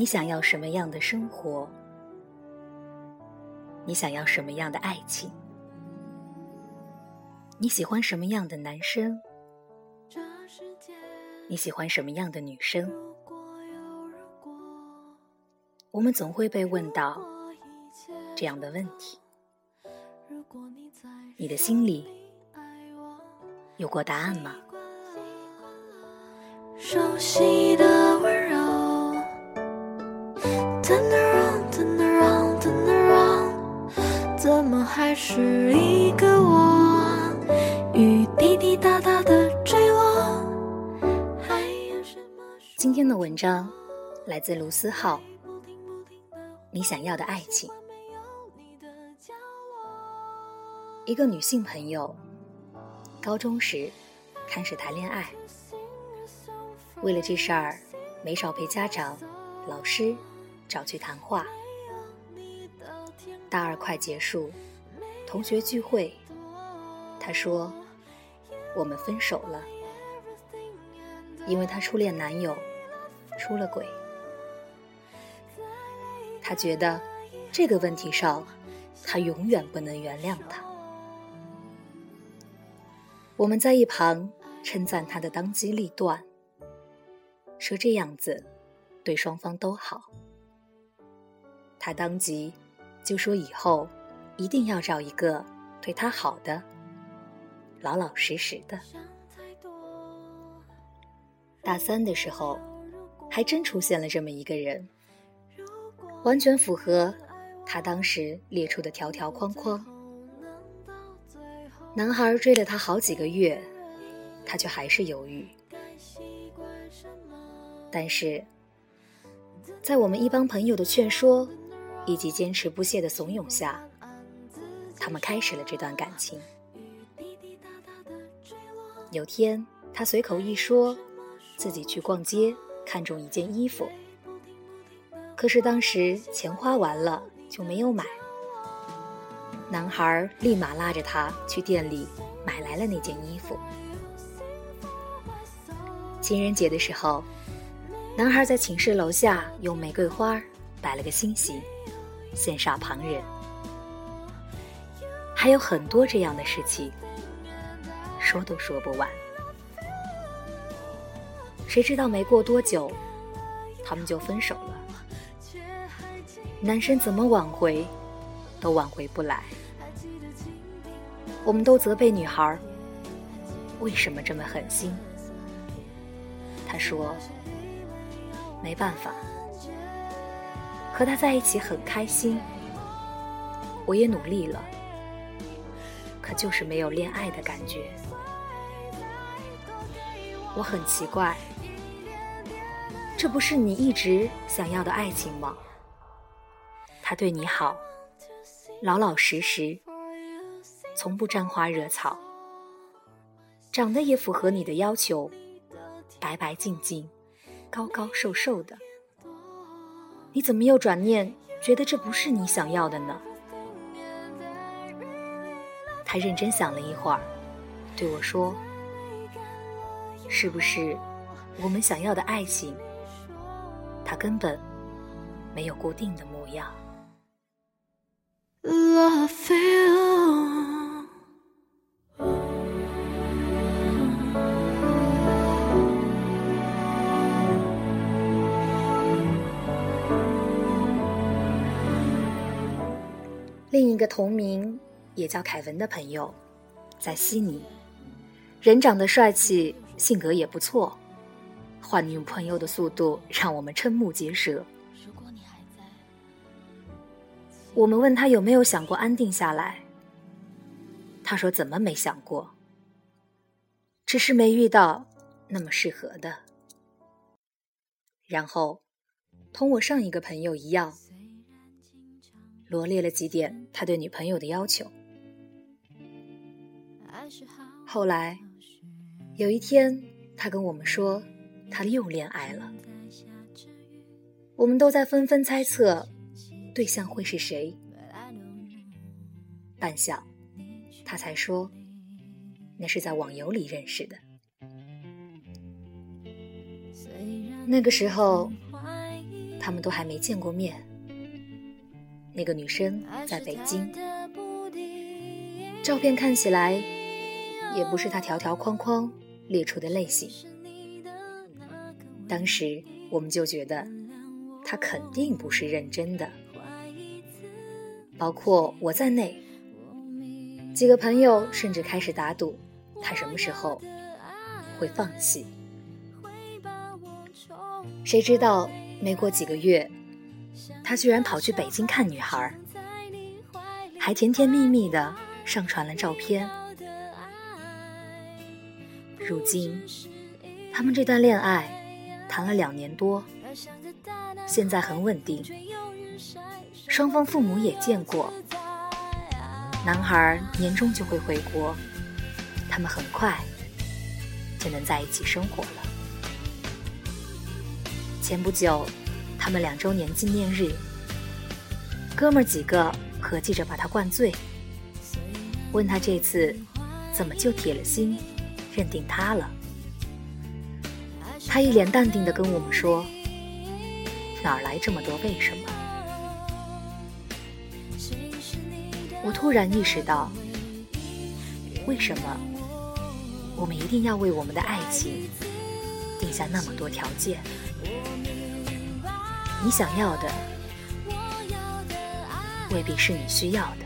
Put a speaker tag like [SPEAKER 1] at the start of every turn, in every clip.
[SPEAKER 1] 你想要什么样的生活？你想要什么样的爱情？你喜欢什么样的男生？你喜欢什么样的女生？我们总会被问到这样的问题。你的心里有过答案吗？熟悉的。Turn around, turn around, turn around，怎么还是一个我？雨滴滴答答的坠落，还有什么？今天的文章来自卢思浩。你想要的爱情。一个女性朋友，高中时开始谈恋爱，为了这事儿没少陪家长、老师找去谈话。大二快结束，同学聚会，她说：“我们分手了，因为她初恋男友出了轨。她觉得这个问题上，她永远不能原谅他。”我们在一旁称赞她的当机立断，说这样子对双方都好。他当即。就说以后一定要找一个对他好的、老老实实的。大三的时候，还真出现了这么一个人，完全符合他当时列出的条条框框。男孩追了她好几个月，她却还是犹豫。但是，在我们一帮朋友的劝说。以及坚持不懈的怂恿下，他们开始了这段感情。有天，他随口一说，自己去逛街，看中一件衣服，可是当时钱花完了，就没有买。男孩立马拉着他去店里买来了那件衣服。情人节的时候，男孩在寝室楼下用玫瑰花摆了个心形。羡煞旁人，还有很多这样的事情，说都说不完。谁知道没过多久，他们就分手了。男生怎么挽回，都挽回不来。我们都责备女孩，为什么这么狠心？他说，没办法。和他在一起很开心，我也努力了，可就是没有恋爱的感觉。我很奇怪，这不是你一直想要的爱情吗？他对你好，老老实实，从不沾花惹草，长得也符合你的要求，白白净净，高高瘦瘦的。你怎么又转念觉得这不是你想要的呢？他认真想了一会儿，对我说：“是不是我们想要的爱情，它根本没有固定的模样？”《另一个同名也叫凯文的朋友，在悉尼，人长得帅气，性格也不错，换女朋友的速度让我们瞠目结舌。我们问他有没有想过安定下来，他说怎么没想过，只是没遇到那么适合的。然后，同我上一个朋友一样。罗列了几点他对女朋友的要求。后来有一天，他跟我们说，他又恋爱了。我们都在纷纷猜测，对象会是谁。半晌，他才说，那是在网游里认识的。那个时候，他们都还没见过面。那个女生在北京，照片看起来也不是他条条框框列出的类型。当时我们就觉得他肯定不是认真的，包括我在内，几个朋友甚至开始打赌他什么时候会放弃。谁知道没过几个月。他居然跑去北京看女孩，还甜甜蜜蜜的上传了照片。如今，他们这段恋爱谈了两年多，现在很稳定，双方父母也见过。男孩年终就会回国，他们很快就能在一起生活了。前不久。他们两周年纪念日，哥们儿几个合计着把他灌醉，问他这次怎么就铁了心认定他了。他一脸淡定的跟我们说：“哪来这么多为什么？”我突然意识到，为什么我们一定要为我们的爱情定下那么多条件？你想要的，未必是你需要的。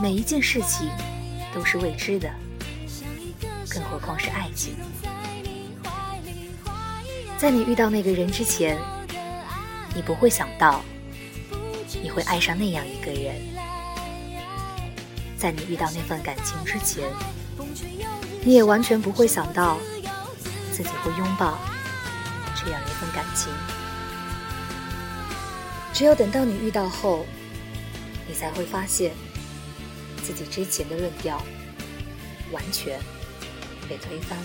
[SPEAKER 1] 每一件事情都是未知的，更何况是爱情。在你遇到那个人之前，你不会想到你会爱上那样一个人。在你遇到那份感情之前，你也完全不会想到自己会拥抱。这样一份感情，只有等到你遇到后，你才会发现自己之前的论调完全被推翻了。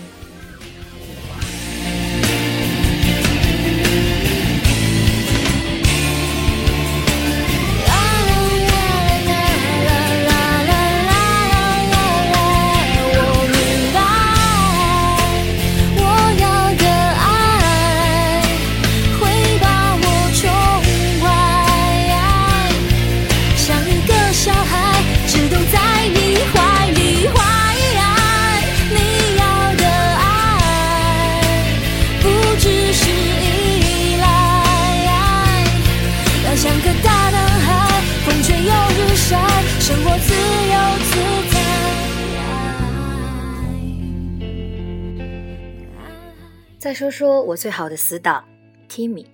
[SPEAKER 1] 再说说我最好的死党，Timmy。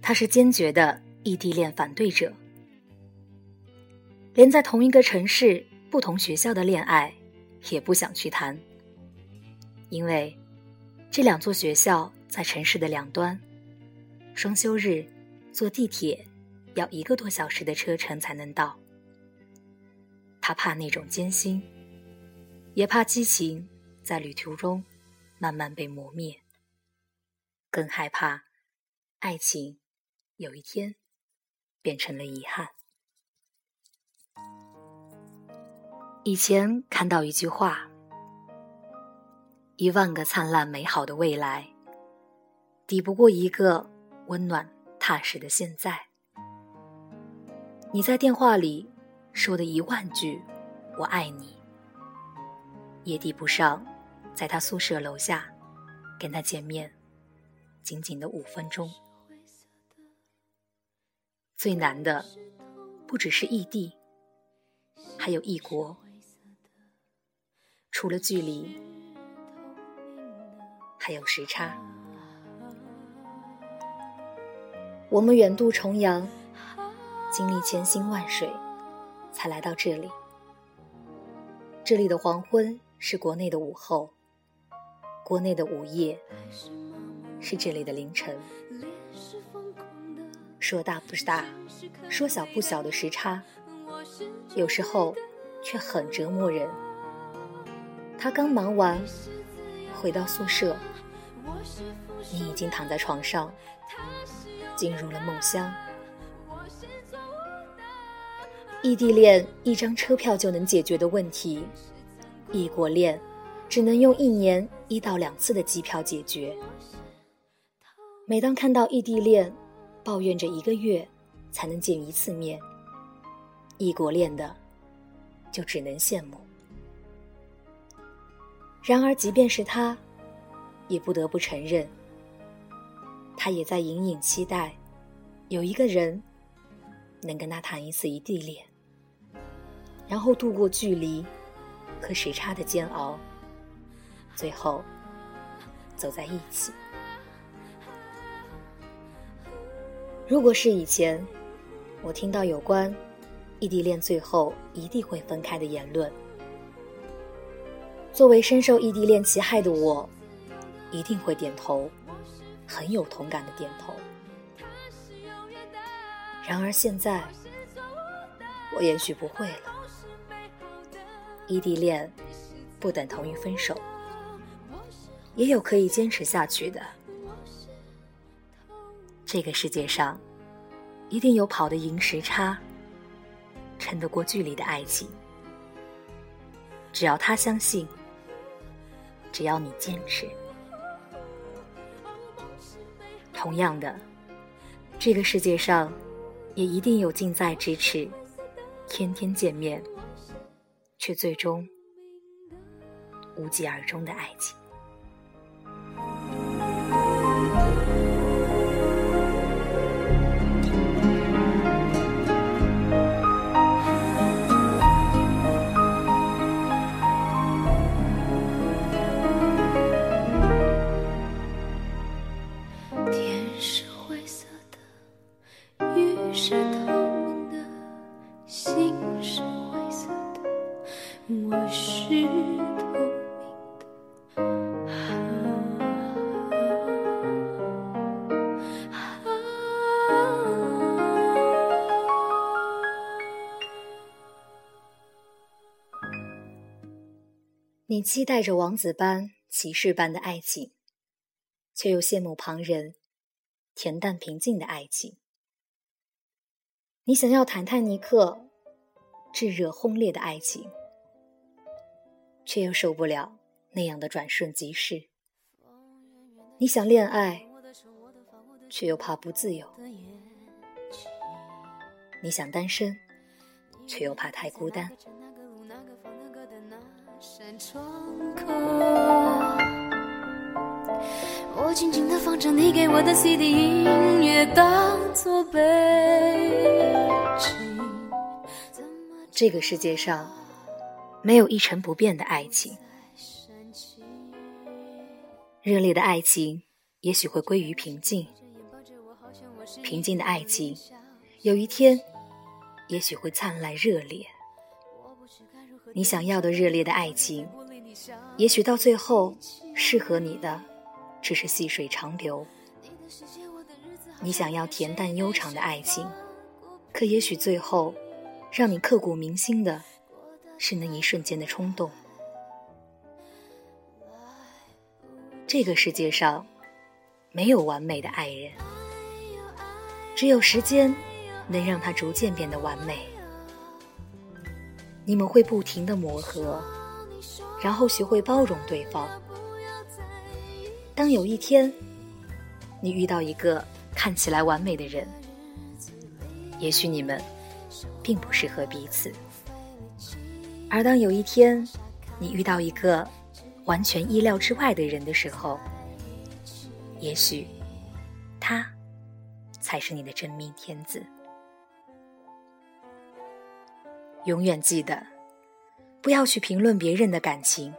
[SPEAKER 1] 他是坚决的异地恋反对者，连在同一个城市、不同学校的恋爱也不想去谈，因为这两座学校在城市的两端，双休日坐地铁要一个多小时的车程才能到。他怕那种艰辛，也怕激情在旅途中。慢慢被磨灭，更害怕爱情有一天变成了遗憾。以前看到一句话：“一万个灿烂美好的未来，抵不过一个温暖踏实的现在。”你在电话里说的一万句“我爱你”，也抵不上。在他宿舍楼下，跟他见面，仅仅的五分钟。最难的，不只是异地，还有异国。除了距离，还有时差。我们远渡重洋，经历千辛万水，才来到这里。这里的黄昏是国内的午后。国内的午夜是这里的凌晨，说大不是大，说小不小的时差，有时候却很折磨人。他刚忙完，回到宿舍，你已经躺在床上，进入了梦乡。异地恋一张车票就能解决的问题，异国恋。只能用一年一到两次的机票解决。每当看到异地恋抱怨着一个月才能见一次面，异国恋的就只能羡慕。然而，即便是他，也不得不承认，他也在隐隐期待有一个人能跟他谈一次异地恋，然后度过距离和时差的煎熬，最后走在一起。如果是以前，我听到有关异地恋最后一定会分开的言论，作为深受异地恋其害的我，一定会点头，很有同感的点头。然而现在，我也许不会了。异地恋不等同于分手，也有可以坚持下去的。这个世界上，一定有跑得赢时差、撑得过距离的爱情。只要他相信，只要你坚持。同样的，这个世界上，也一定有近在咫尺、天天见面，却最终无疾而终的爱情。你期待着王子般、骑士般的爱情，却又羡慕旁人恬淡平静的爱情。你想要坦坦尼克炙热轰烈的爱情，却又受不了那样的转瞬即逝。你想恋爱，却又怕不自由。你想单身，却又怕太孤单。扇窗口，我静静地放着你给我的 CD 音乐，当作背景。这个世界上没有一成不变的爱情，热烈的爱情也许会归于平静，平静的爱情有一天也许会灿烂热烈。你想要的热烈的爱情，也许到最后适合你的只是细水长流。你想要恬淡悠长的爱情，可也许最后让你刻骨铭心的是那一瞬间的冲动。这个世界上没有完美的爱人，只有时间能让他逐渐变得完美。你们会不停的磨合，然后学会包容对方。当有一天，你遇到一个看起来完美的人，也许你们并不适合彼此；而当有一天，你遇到一个完全意料之外的人的时候，也许他才是你的真命天子。永远记得，不要去评论别人的感情，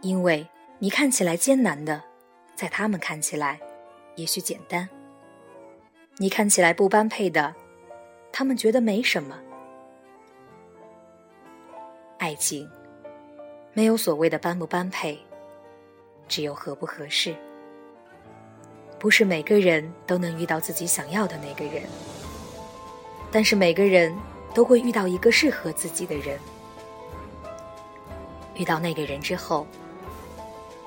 [SPEAKER 1] 因为你看起来艰难的，在他们看起来也许简单；你看起来不般配的，他们觉得没什么。爱情没有所谓的般不般配，只有合不合适。不是每个人都能遇到自己想要的那个人，但是每个人。都会遇到一个适合自己的人。遇到那个人之后，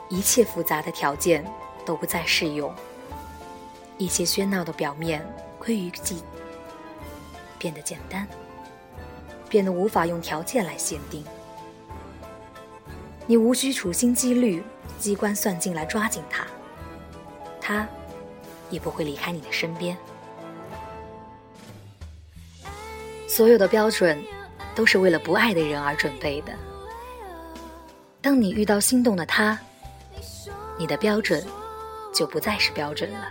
[SPEAKER 1] 一切复杂的条件都不再适用，一切喧闹的表面归于寂，变得简单，变得无法用条件来限定。你无需处心积虑、机关算尽来抓紧他，他也不会离开你的身边。所有的标准，都是为了不爱的人而准备的。当你遇到心动的他，你的标准就不再是标准了。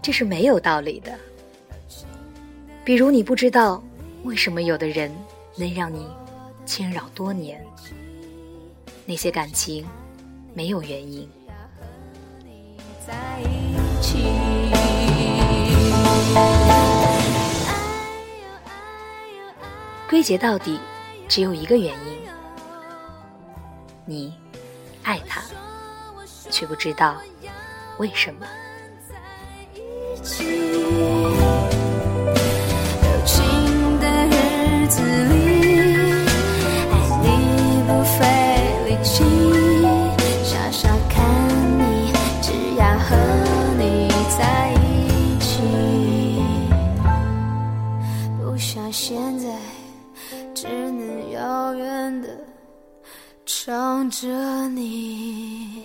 [SPEAKER 1] 这是没有道理的。比如，你不知道为什么有的人能让你牵扰多年，那些感情没有原因。归结到底，只有一个原因：你爱他，却不知道为什么。
[SPEAKER 2] 远的唱着你。